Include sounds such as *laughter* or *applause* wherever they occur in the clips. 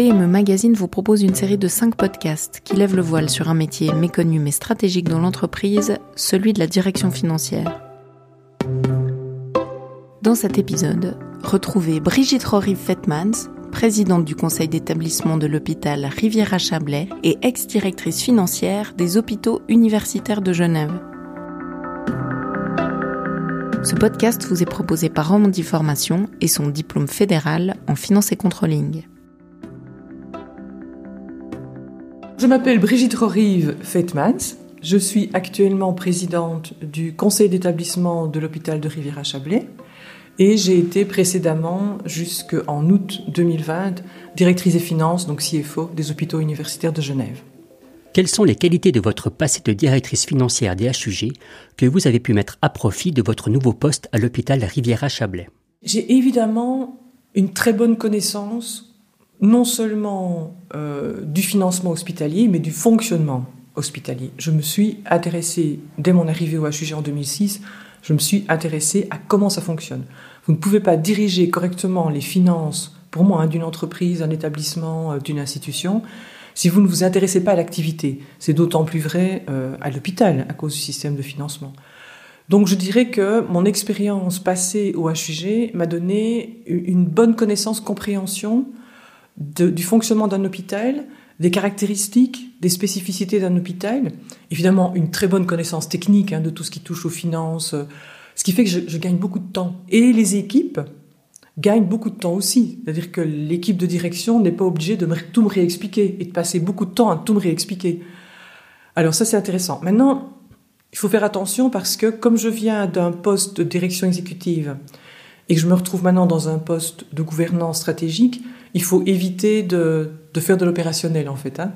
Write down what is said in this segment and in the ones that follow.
PME Magazine vous propose une série de 5 podcasts qui lèvent le voile sur un métier méconnu mais stratégique dans l'entreprise, celui de la direction financière. Dans cet épisode, retrouvez Brigitte Rory-Fettmans, présidente du conseil d'établissement de l'hôpital Riviera-Chablais et ex-directrice financière des hôpitaux universitaires de Genève. Ce podcast vous est proposé par Romandie Formation et son diplôme fédéral en finance et controlling. Je m'appelle Brigitte Rorive Feitmans. Je suis actuellement présidente du conseil d'établissement de l'hôpital de Riviera-Chablais et j'ai été précédemment, jusqu'en août 2020, directrice des finances, donc CFO, des hôpitaux universitaires de Genève. Quelles sont les qualités de votre passé de directrice financière des HUG que vous avez pu mettre à profit de votre nouveau poste à l'hôpital Riviera-Chablais J'ai évidemment une très bonne connaissance non seulement euh, du financement hospitalier, mais du fonctionnement hospitalier. Je me suis intéressée, dès mon arrivée au HUG en 2006, je me suis intéressée à comment ça fonctionne. Vous ne pouvez pas diriger correctement les finances, pour moi, hein, d'une entreprise, d'un établissement, euh, d'une institution, si vous ne vous intéressez pas à l'activité. C'est d'autant plus vrai euh, à l'hôpital à cause du système de financement. Donc je dirais que mon expérience passée au HUG m'a donné une bonne connaissance, compréhension du fonctionnement d'un hôpital, des caractéristiques, des spécificités d'un hôpital, évidemment une très bonne connaissance technique hein, de tout ce qui touche aux finances, euh, ce qui fait que je, gagne beaucoup de temps. Et les équipes, gagne beaucoup de temps aussi. C'est-à-dire que l'équipe de direction n'est pas obligée de tout me réexpliquer et de passer beaucoup de temps à tout me réexpliquer. Alors ça, c'est intéressant. Maintenant, il faut faire attention parce que comme je viens d'un poste de direction exécutive et que je me retrouve maintenant dans un poste de gouvernance stratégique, il faut éviter de, de faire de l'opérationnel en fait. Hein.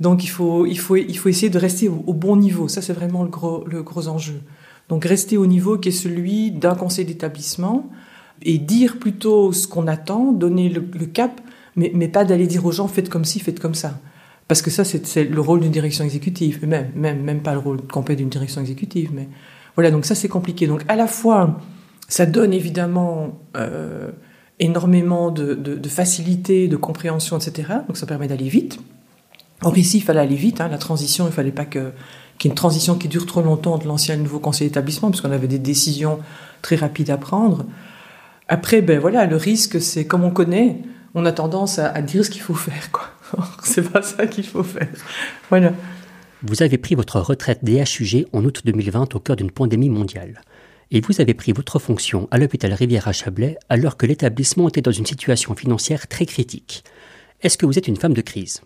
Donc il faut, il, faut, il faut essayer de rester au, bon niveau. Ça, c'est vraiment le gros, le gros enjeu. Donc rester au niveau qui est celui d'un conseil d'établissement, et dire plutôt ce qu'on attend, donner le, cap, mais, mais pas d'aller dire aux gens faites comme ci, faites comme ça. Parce que ça, c'est le rôle d'une direction exécutive, même, même, même pas le rôle complet d'une direction exécutive. Mais voilà, donc ça, c'est compliqué. Donc à la fois, ça donne évidemment euh, énormément de, de, facilité, de compréhension, etc. Donc ça permet d'aller vite. Or ici, il fallait aller vite. Hein, la transition, il fallait pas que qu'il y ait une transition qui dure trop longtemps de l'ancien et le nouveau conseil d'établissement, puisqu'on avait des décisions très rapides à prendre. Après, ben voilà, le risque, c'est comme on connaît, on a tendance à, dire ce qu'il faut faire, *laughs* c'est pas ça qu'il faut faire. Voilà. Vous avez pris votre retraite DHUG en août 2020 au cœur d'une pandémie mondiale. Et vous avez pris votre fonction à l'hôpital Rivière-à-Chablais alors que l'établissement était dans une situation financière très critique. Est-ce que vous êtes une femme de crise?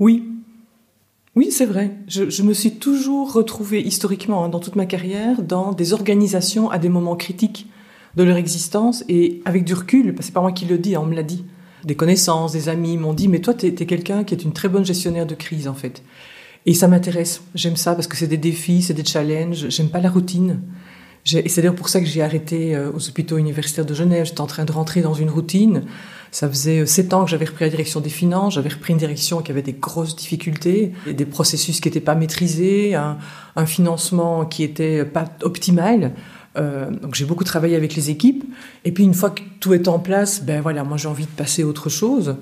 Oui. Oui, c'est vrai. Je, me suis toujours retrouvée historiquement, hein, dans toute ma carrière, dans des organisations à des moments critiques de leur existence et avec du recul, c'est pas moi qui le dis, on me l'a dit. Des connaissances, des amis m'ont dit, mais toi, tu es, quelqu'un qui est une très bonne gestionnaire de crise, en fait. Et ça m'intéresse. J'aime ça parce que c'est des défis, c'est des challenges. J'aime pas la routine. Et c'est d'ailleurs pour ça que j'ai arrêté euh, aux hôpitaux universitaires de Genève. J'étais en train de rentrer dans une routine. Ça faisait euh, sept ans que j'avais repris la direction des finances. J'avais repris une direction qui avait des grosses difficultés, des processus qui n'étaient pas maîtrisés, un, financement qui était pas optimal. Euh, donc j'ai beaucoup travaillé avec les équipes. Et puis une fois que tout est en place, ben voilà, moi j'ai envie de passer à autre chose.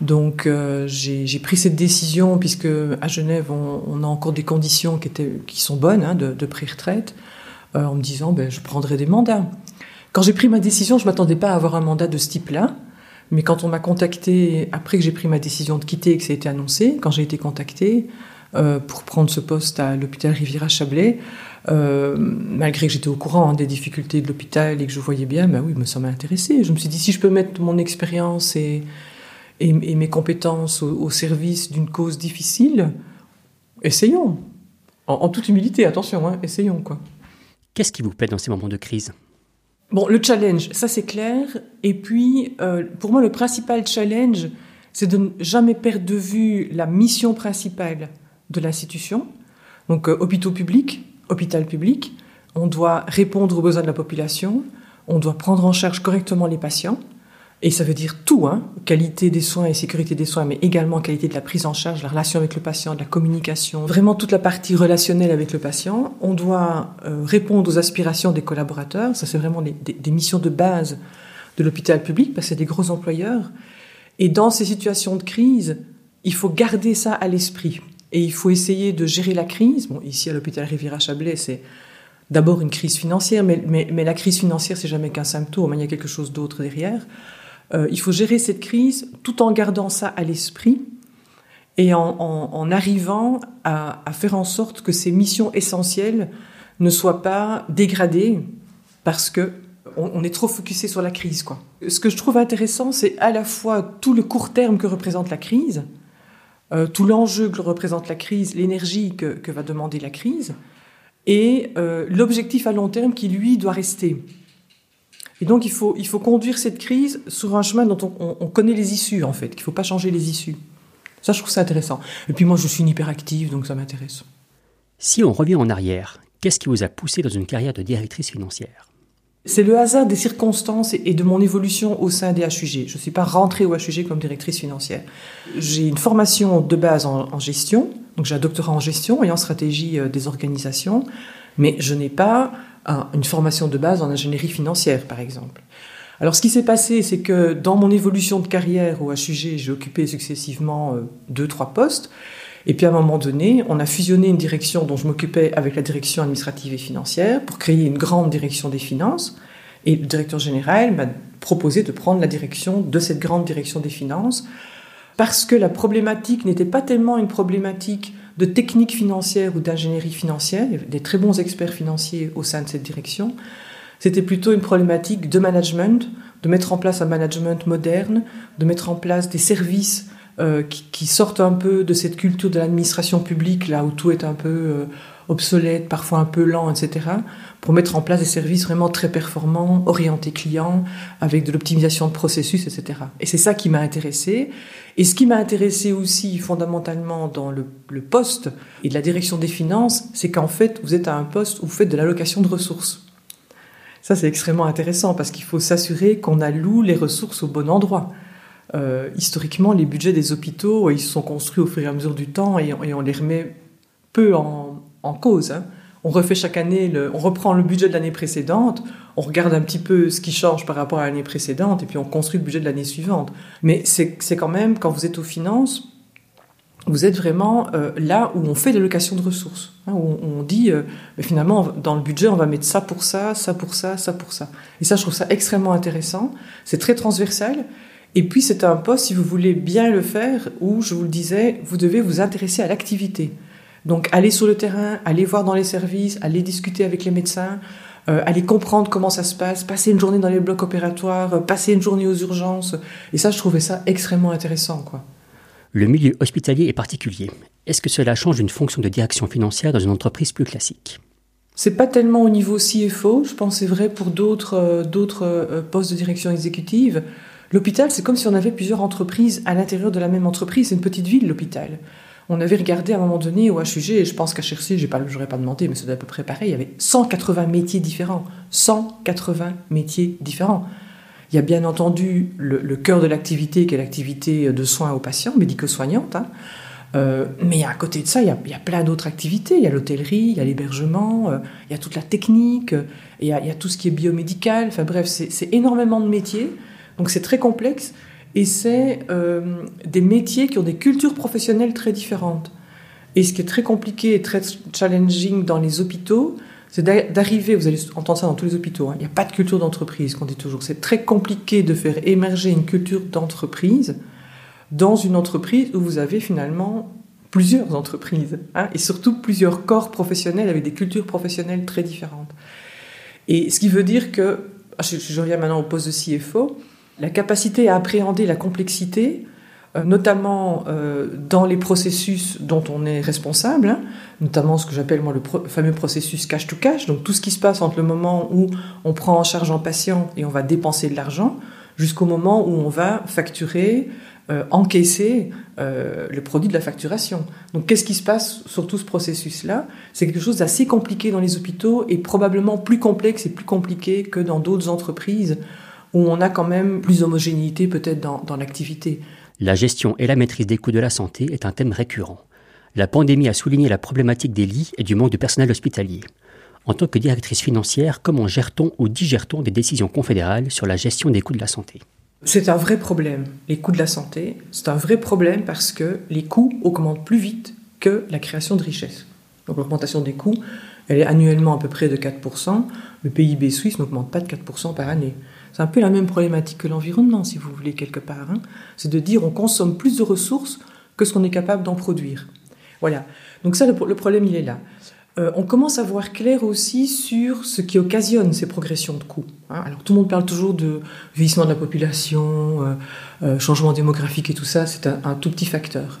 Donc j'ai pris cette décision puisque à Genève on, on, a encore des conditions qui, étaient, qui sont bonnes hein, de, de pré-retraite, euh, en me disant ben je prendrai des mandats. Quand j'ai pris ma décision, je m'attendais pas à avoir un mandat de ce type-là. Mais quand on m'a contacté après que j'ai pris ma décision de quitter et que ça a été annoncé, quand j'ai été contacté euh, pour prendre ce poste à l'hôpital Riviera-Chablais, euh, malgré que j'étais au courant hein, des difficultés de l'hôpital et que je voyais bien, bah oui, ça m'a intéressé. Je me suis dit, si je peux mettre mon expérience et, mes compétences au, service d'une cause difficile, essayons. En, toute humilité, attention, hein, essayons quoi. Qu'est-ce qui vous plaît dans ces moments de crise? Bon, le challenge, ça c'est clair. Et puis, euh, pour moi, le principal challenge, c'est de ne jamais perdre de vue la mission principale de l'institution. Donc, euh, hôpitaux publics, hôpital public, on doit répondre aux besoins de la population, on doit prendre en charge correctement les patients, et ça veut dire tout, hein, qualité des soins et sécurité des soins, mais également qualité de la prise en charge, la relation avec le patient, de la communication, vraiment toute la partie relationnelle avec le patient. On doit euh, répondre aux aspirations des collaborateurs, ça c'est vraiment des, missions de base de l'hôpital public, parce que c'est des gros employeurs. Et dans ces situations de crise, il faut garder ça à l'esprit. Et il faut essayer de gérer la crise. Bon, ici à l'hôpital Riviera-Chablais, c'est d'abord une crise financière, mais, mais, la crise financière, c'est jamais qu'un symptôme, il y a quelque chose d'autre derrière. Euh, il faut gérer cette crise tout en gardant ça à l'esprit et en, arrivant à, faire en sorte que ces missions essentielles ne soient pas dégradées parce que on, est trop focusé sur la crise. Ce que je trouve intéressant, c'est à la fois tout le court terme que représente la crise, euh, tout l'enjeu que représente la crise, l'énergie que, va demander la crise, et euh, l'objectif à long terme qui, lui, doit rester. Et donc, il faut, il faut conduire cette crise sur un chemin dont on, on connaît les issues, en fait, qu'il ne faut pas changer les issues. Ça, je trouve ça intéressant. Et puis moi, je suis une hyperactive, donc ça m'intéresse. Si on revient en arrière, qu'est-ce qui vous a poussé dans une carrière de directrice financière? C'est le hasard des circonstances et de mon évolution au sein des HUG. Je ne suis pas rentrée au HUG comme directrice financière. J'ai une formation de base en, gestion, donc j'ai un doctorat en gestion et en stratégie euh, des organisations, mais je n'ai pas une formation de base en ingénierie financière, par exemple. Alors ce qui s'est passé, c'est que dans mon évolution de carrière au HUG, j'ai occupé successivement euh, deux, trois postes. Et puis à un moment donné, on a fusionné une direction dont je m'occupais avec la direction administrative et financière pour créer une grande direction des finances. Et le directeur général m'a proposé de prendre la direction de cette grande direction des finances parce que la problématique n'était pas tellement une problématique de technique financière ou d'ingénierie financière. Des très bons experts financiers au sein de cette direction. C'était plutôt une problématique de management, de mettre en place un management moderne, de mettre en place des services euh, qui, sortent un peu de cette culture de l'administration publique, là où tout est un peu euh, obsolète, parfois un peu lent, etc., pour mettre en place des services vraiment très performants, orientés clients, avec de l'optimisation de processus, etc. Et c'est ça qui m'a intéressé. Et ce qui m'a intéressé aussi fondamentalement dans le, poste et de la direction des finances, c'est qu'en fait, vous êtes à un poste où vous faites de l'allocation de ressources. Ça, c'est extrêmement intéressant parce qu'il faut s'assurer qu'on alloue les ressources au bon endroit. Euh, historiquement, les budgets des hôpitaux, ils sont construits au fur et à mesure du temps et, on les remet peu en, cause. Hein. On refait chaque année, on reprend le budget de l'année précédente, on regarde un petit peu ce qui change par rapport à l'année précédente et puis on construit le budget de l'année suivante. Mais c'est quand même, quand vous êtes aux finances, vous êtes vraiment euh, là où on fait des locations de ressources, hein, où on, dit euh, mais finalement dans le budget on va mettre ça pour ça, ça pour ça, ça pour ça. Et ça je trouve ça extrêmement intéressant. C'est très transversal et puis c'est un poste, si vous voulez bien le faire, où, je vous le disais, vous devez vous intéresser à l'activité. Donc aller sur le terrain, aller voir dans les services, aller discuter avec les médecins, euh, aller comprendre comment ça se passe, passer une journée dans les blocs opératoires, euh, passer une journée aux urgences. Et ça, je trouvais ça extrêmement intéressant. quoi. Le milieu hospitalier est particulier. Est-ce que cela change une fonction de direction financière dans une entreprise plus classique? C'est pas tellement au niveau CFO, je pense c'est vrai pour d'autres euh, d'autres postes de direction exécutive. L'hôpital, c'est comme si on avait plusieurs entreprises à l'intérieur de la même entreprise. C'est une petite ville, l'hôpital. On avait regardé à un moment donné au HUG, et je pense qu'à Chercy, je n'aurais pas demandé, mais c'est à peu près pareil, il y avait 180 métiers différents. 180 métiers différents. Il y a bien entendu le, cœur de l'activité, qui est l'activité de soins aux patients, médico-soignantes. Hein. Euh, mais à côté de ça, il y a, plein d'autres activités. Il y a l'hôtellerie, il y a l'hébergement, euh, il y a toute la technique, il, y a, il y a tout ce qui est biomédical. Enfin bref, c'est énormément de métiers. Donc c'est très complexe et c'est euh, des métiers qui ont des cultures professionnelles très différentes. Et ce qui est très compliqué et très challenging dans les hôpitaux, c'est d'arriver, vous allez entendre ça dans tous les hôpitaux, hein, il n'y a pas de culture d'entreprise, qu'on dit toujours. C'est très compliqué de faire émerger une culture d'entreprise dans une entreprise où vous avez finalement plusieurs entreprises, hein, et surtout plusieurs corps professionnels avec des cultures professionnelles très différentes. Et ce qui veut dire que, ah, je, je reviens maintenant au poste de CFO, la capacité à appréhender la complexité, euh, notamment euh, dans les processus dont on est responsable, hein, notamment ce que j'appelle le fameux processus cash to cash, donc tout ce qui se passe entre le moment où on prend en charge un patient et on va dépenser de l'argent, jusqu'au moment où on va facturer, euh, encaisser le produit de la facturation. Donc qu'est-ce qui se passe sur tout ce processus-là? C'est quelque chose d'assez compliqué dans les hôpitaux et probablement plus complexe et plus compliqué que dans d'autres entreprises où on a quand même plus d'homogénéité peut-être dans, l'activité. La gestion et la maîtrise des coûts de la santé est un thème récurrent. La pandémie a souligné la problématique des lits et du manque de personnel hospitalier. En tant que directrice financière, comment gère-t-on ou digère-t-on des décisions confédérales sur la gestion des coûts de la santé? C'est un vrai problème. Les coûts de la santé, c'est un vrai problème parce que les coûts augmentent plus vite que la création de richesses. Donc l'augmentation des coûts, elle est annuellement à peu près de 4%. Le PIB suisse n'augmente pas de 4% par année. C'est un peu la même problématique que l'environnement, si vous voulez, quelque part. Hein. C'est de dire on consomme plus de ressources que ce qu'on est capable d'en produire. Voilà. Donc ça, le, problème, il est là. Euh, on commence à voir clair aussi sur ce qui occasionne ces progressions de coûts. Hein. Alors tout le monde parle toujours de vieillissement de la population, euh, euh, changement démographique et tout ça, c'est un, tout petit facteur.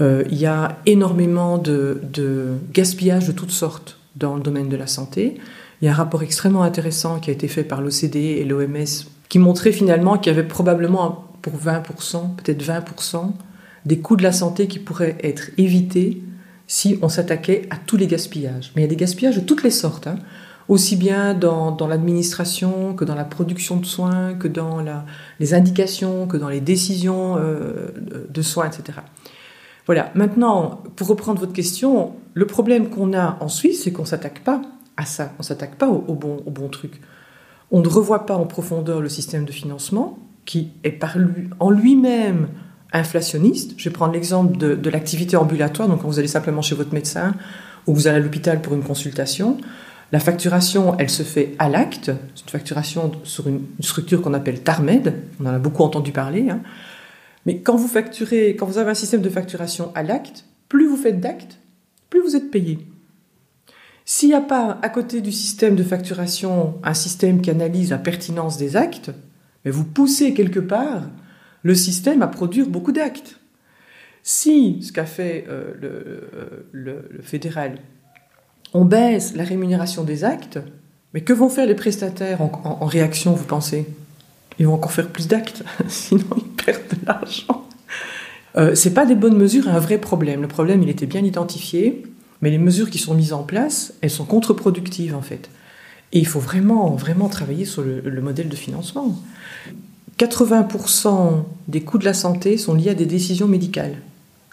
il y a énormément de, de, gaspillage de toutes sortes dans le domaine de la santé. Il y a un rapport extrêmement intéressant qui a été fait par l'OCDE et l'OMS qui montrait finalement qu'il y avait probablement pour 20%, peut-être 20%, des coûts de la santé qui pourraient être évités si on s'attaquait à tous les gaspillages. Mais il y a des gaspillages de toutes les sortes, hein. aussi bien dans, l'administration que dans la production de soins, que dans les indications, que dans les décisions euh, de soins, etc. Voilà, maintenant, pour reprendre votre question, le problème qu'on a en Suisse, c'est qu'on ne s'attaque pas à ça, on ne s'attaque pas au, bon, au bon truc. On ne revoit pas en profondeur le système de financement qui est par lui, en lui-même inflationniste. Je vais prendre l'exemple de, l'activité ambulatoire. Donc, quand vous allez simplement chez votre médecin ou vous allez à l'hôpital pour une consultation, la facturation, elle se fait à l'acte. C'est une facturation sur une, structure qu'on appelle TARMED. On en a beaucoup entendu parler. Hein. Mais quand vous facturez, quand vous avez un système de facturation à l'acte, plus vous faites d'actes, plus vous êtes payé. S'il n'y a pas à côté du système de facturation un système qui analyse la pertinence des actes, mais vous poussez quelque part le système à produire beaucoup d'actes. Si, ce qu'a fait euh, euh, le, fédéral, on baisse la rémunération des actes, mais que vont faire les prestataires en, réaction, vous pensez? Ils vont encore faire plus d'actes, *laughs* sinon ils perdent de l'argent. Euh, c'est pas des bonnes mesures un vrai problème. Le problème, il était bien identifié, mais les mesures qui sont mises en place, elles sont contre-productives en fait. Et il faut vraiment, vraiment travailler sur le modèle de financement. 80% des coûts de la santé sont liés à des décisions médicales.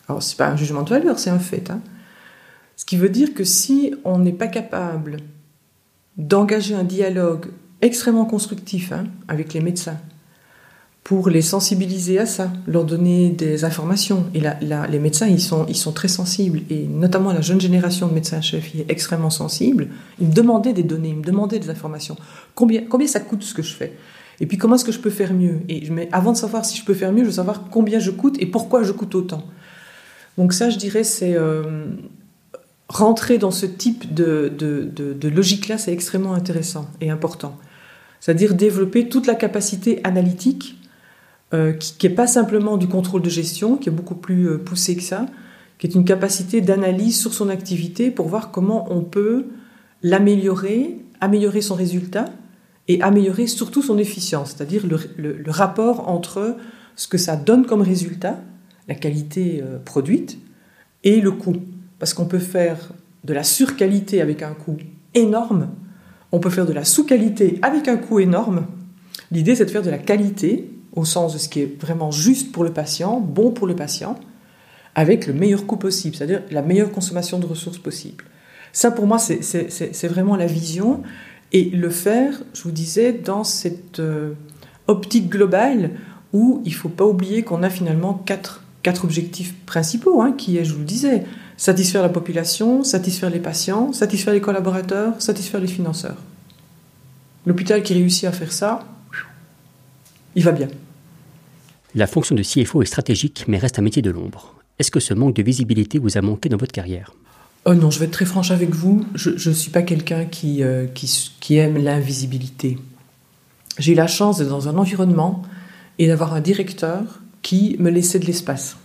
Alors, ce n'est pas un jugement de valeur, c'est un fait. Hein. Ce qui veut dire que si on n'est pas capable d'engager un dialogue extrêmement constructif hein, avec les médecins pour les sensibiliser à ça, leur donner des informations. Et là, les médecins, ils sont, très sensibles, et notamment la jeune génération de médecins-chefs est extrêmement sensible. Ils me demandaient des données, ils me demandaient des informations. Combien, ça coûte ce que je fais? Et puis comment est-ce que je peux faire mieux? Et avant de savoir si je peux faire mieux, je veux savoir combien je coûte et pourquoi je coûte autant. Donc ça, je dirais, c'est euh, rentrer dans ce type de, logique-là, c'est extrêmement intéressant et important. C'est-à-dire développer toute la capacité analytique, euh, qui n'est pas simplement du contrôle de gestion, qui est beaucoup plus euh, poussé que ça, qui est une capacité d'analyse sur son activité pour voir comment on peut l'améliorer, améliorer son résultat, et améliorer surtout son efficience, c'est-à-dire le, rapport entre ce que ça donne comme résultat, la qualité euh, produite, et le coût. Parce qu'on peut faire de la surqualité avec un coût énorme, on peut faire de la sous-qualité avec un coût énorme. L'idée, c'est de faire de la qualité, au sens de ce qui est vraiment juste pour le patient, bon pour le patient, avec le meilleur coût possible, c'est-à-dire la meilleure consommation de ressources possible. Ça, pour moi, c'est vraiment la vision. Et le faire, je vous disais, dans cette euh, optique globale où il ne faut pas oublier qu'on a finalement quatre, quatre objectifs principaux, hein, qui est, je vous le disais, satisfaire la population, satisfaire les patients, satisfaire les collaborateurs, satisfaire les financeurs. L'hôpital qui réussit à faire ça, il va bien. La fonction de CFO est stratégique mais reste un métier de l'ombre. Est-ce que ce manque de visibilité vous a manqué dans votre carrière? Oh non, je vais être très franche avec vous. Je ne suis pas quelqu'un qui, euh, qui, qui, aime l'invisibilité. J'ai eu la chance d'être dans un environnement et d'avoir un directeur qui me laissait de l'espace.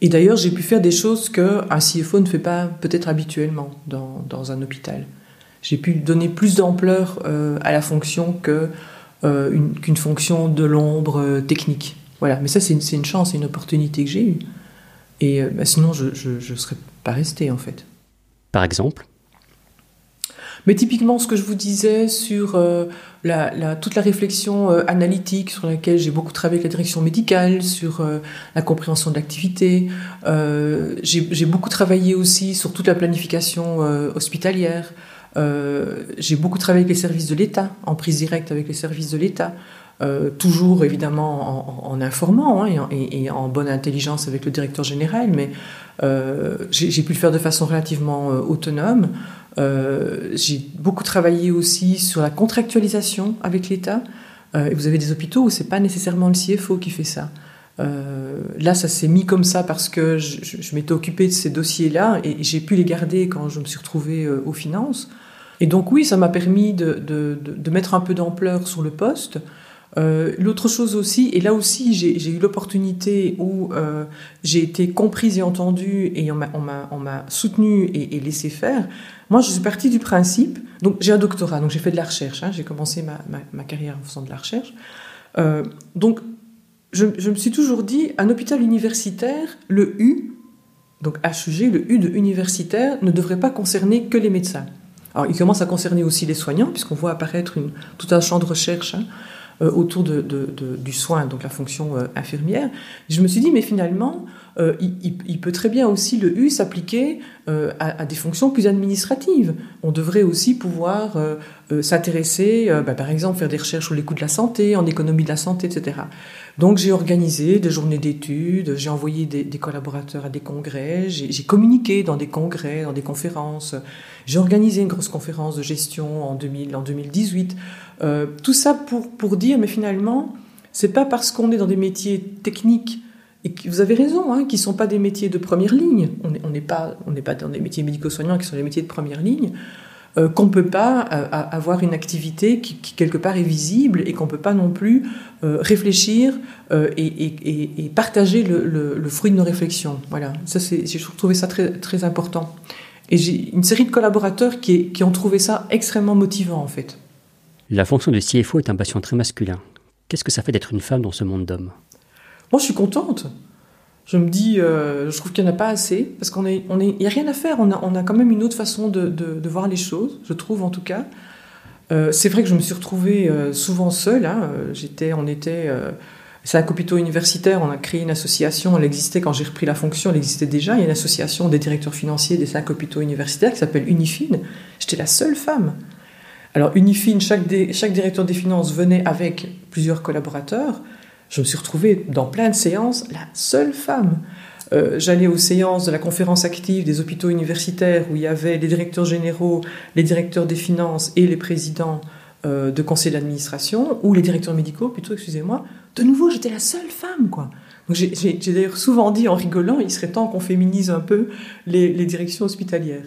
Et d'ailleurs, j'ai pu faire des choses qu'un CFO ne fait pas peut-être habituellement dans, dans, un hôpital. J'ai pu donner plus d'ampleur euh, à la fonction que, euh, qu'une fonction de l'ombre technique. Voilà, mais ça c'est une, une, chance, c'est une opportunité que j'ai eue. Et bah, sinon, je ne serais pas rester en fait. Par exemple? Mais typiquement, ce que je vous disais sur euh, la, toute la réflexion euh, analytique sur laquelle j'ai beaucoup travaillé avec la direction médicale, sur euh, la compréhension de l'activité, j'ai beaucoup travaillé aussi sur toute la planification hospitalière, j'ai beaucoup travaillé avec les services de l'État, en prise directe avec les services de l'État. euh, toujours évidemment en, informant hein, et, en, bonne intelligence avec le directeur général, mais euh, j'ai pu le faire de façon relativement autonome. j'ai beaucoup travaillé aussi sur la contractualisation avec l'État. vous avez des hôpitaux où c'est pas nécessairement le CFO qui fait ça. là, ça s'est mis comme ça parce que je, m'étais occupée de ces dossiers-là et, j'ai pu les garder quand je me suis retrouvée aux finances. Et donc oui, ça m'a permis de, mettre un peu d'ampleur sur le poste. Euh, l'autre chose aussi, et là aussi j'ai eu l'opportunité où euh, j'ai été comprise et entendue et on m'a soutenu et, et, laissé faire. Moi, je suis partie du principe, donc j'ai un doctorat, donc j'ai fait de la recherche, hein, j'ai commencé ma, carrière en faisant de la recherche. Euh, donc je, me suis toujours dit, un hôpital universitaire, le U, donc HUG, le U de universitaire, ne devrait pas concerner que les médecins. Alors, il commence à concerner aussi les soignants, puisqu'on voit apparaître tout un champ de recherche hein, euh, autour du soin, donc la fonction euh, infirmière. Je me suis dit, mais finalement, euh, il, peut très bien aussi le U s'appliquer à, des fonctions plus administratives. On devrait aussi pouvoir s'intéresser, bah, par exemple, faire des recherches sur les coûts de la santé, en économie de la santé, etc. Donc j'ai organisé des journées d'études, j'ai envoyé des, collaborateurs à des congrès, j'ai communiqué dans des congrès, dans des conférences, j'ai organisé une grosse conférence de gestion en, 2000, en 2018. Euh, tout ça pour, pour dire, mais finalement, c'est pas parce qu'on est dans des métiers techniques et vous avez raison, hein, qui sont pas des métiers de première ligne. On n'est pas, pas dans des métiers médico-soignants qui sont des métiers de première ligne. Euh, qu'on ne peut pas euh, avoir une activité qui, quelque part est visible et qu'on ne peut pas non plus euh, réfléchir et, partager le, fruit de nos réflexions. Voilà, ça je trouvais ça très, très important. Et j'ai une série de collaborateurs qui ont trouvé ça extrêmement motivant en fait. La fonction de CFO est un patient très masculin. Qu'est-ce que ça fait d'être une femme dans ce monde d'hommes? Moi je suis contente je me dis, euh, je trouve qu'il n'y en a pas assez, parce qu'on est, on a rien à faire. On a, on a quand même une autre façon de, voir les choses, je trouve en tout cas. Euh, c'est vrai que je me suis retrouvée euh, souvent seule. Hein. J'étais, on était, c'est un hôpital universitaire. On a créé une association. Elle existait quand j'ai repris la fonction. Elle existait déjà. Il y a une association des directeurs financiers des cinq hôpitaux universitaires qui s'appelle Unifine. J'étais la seule femme. Alors Unifine, chaque, chaque directeur des finances venait avec plusieurs collaborateurs je me suis retrouvée dans plein de séances, la seule femme. Euh, j'allais aux séances de la conférence active des hôpitaux universitaires où il y avait les directeurs généraux, les directeurs des finances et les présidents euh, de conseils d'administration, ou les directeurs médicaux, plutôt, excusez-moi. De nouveau, j'étais la seule femme, quoi. J'ai d'ailleurs souvent dit en rigolant, il serait temps qu'on féminise un peu les, directions hospitalières.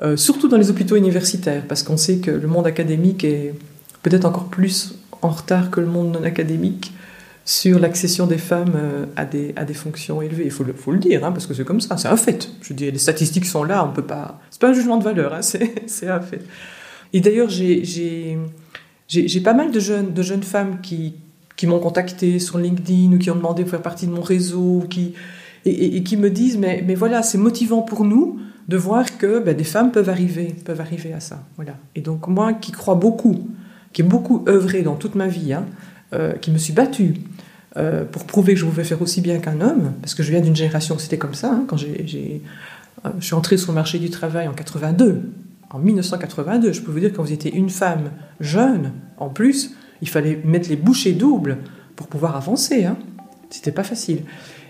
Euh, surtout dans les hôpitaux universitaires, parce qu'on sait que le monde académique est peut-être encore plus en retard que le monde non académique sur l'accession des femmes euh, à des, à des fonctions élevées. Il faut le, faut le dire, hein, parce que c'est comme ça, c'est un fait. Je dis, les statistiques sont là, on peut pas. C'est pas un jugement de valeur, hein, *laughs* c'est un fait. Et d'ailleurs, j'ai pas mal de jeunes, de jeunes femmes qui, qui m'ont contacté sur LinkedIn ou qui ont demandé de faire partie de mon réseau, qui, et, qui me disent, mais, mais voilà, c'est motivant pour nous de voir que ben, des femmes peuvent arriver, peuvent arriver à ça. Voilà. Et donc moi, qui crois beaucoup, qui ai beaucoup œuvré dans toute ma vie, hein, euh, qui me suis battue euh, pour prouver que je pouvais faire aussi bien qu'un homme, parce que je viens d'une génération où c'était comme ça. Hein, quand j'ai, euh, je suis entrée sur le marché du travail en 82, en 1982, je peux vous dire que quand vous étiez une femme jeune, en plus, il fallait mettre les bouchées doubles pour pouvoir avancer. Hein. C'était pas facile.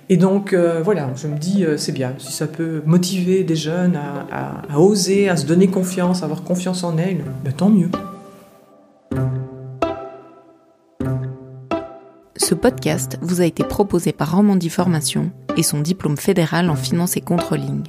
Et donc voilà, je me dis c'est bien, si ça peut motiver des jeunes à, à, oser, à se donner confiance, à avoir confiance en elles, ben, tant mieux. Ce podcast vous a été proposé par Romandie Formation et son diplôme fédéral en finance et controlling.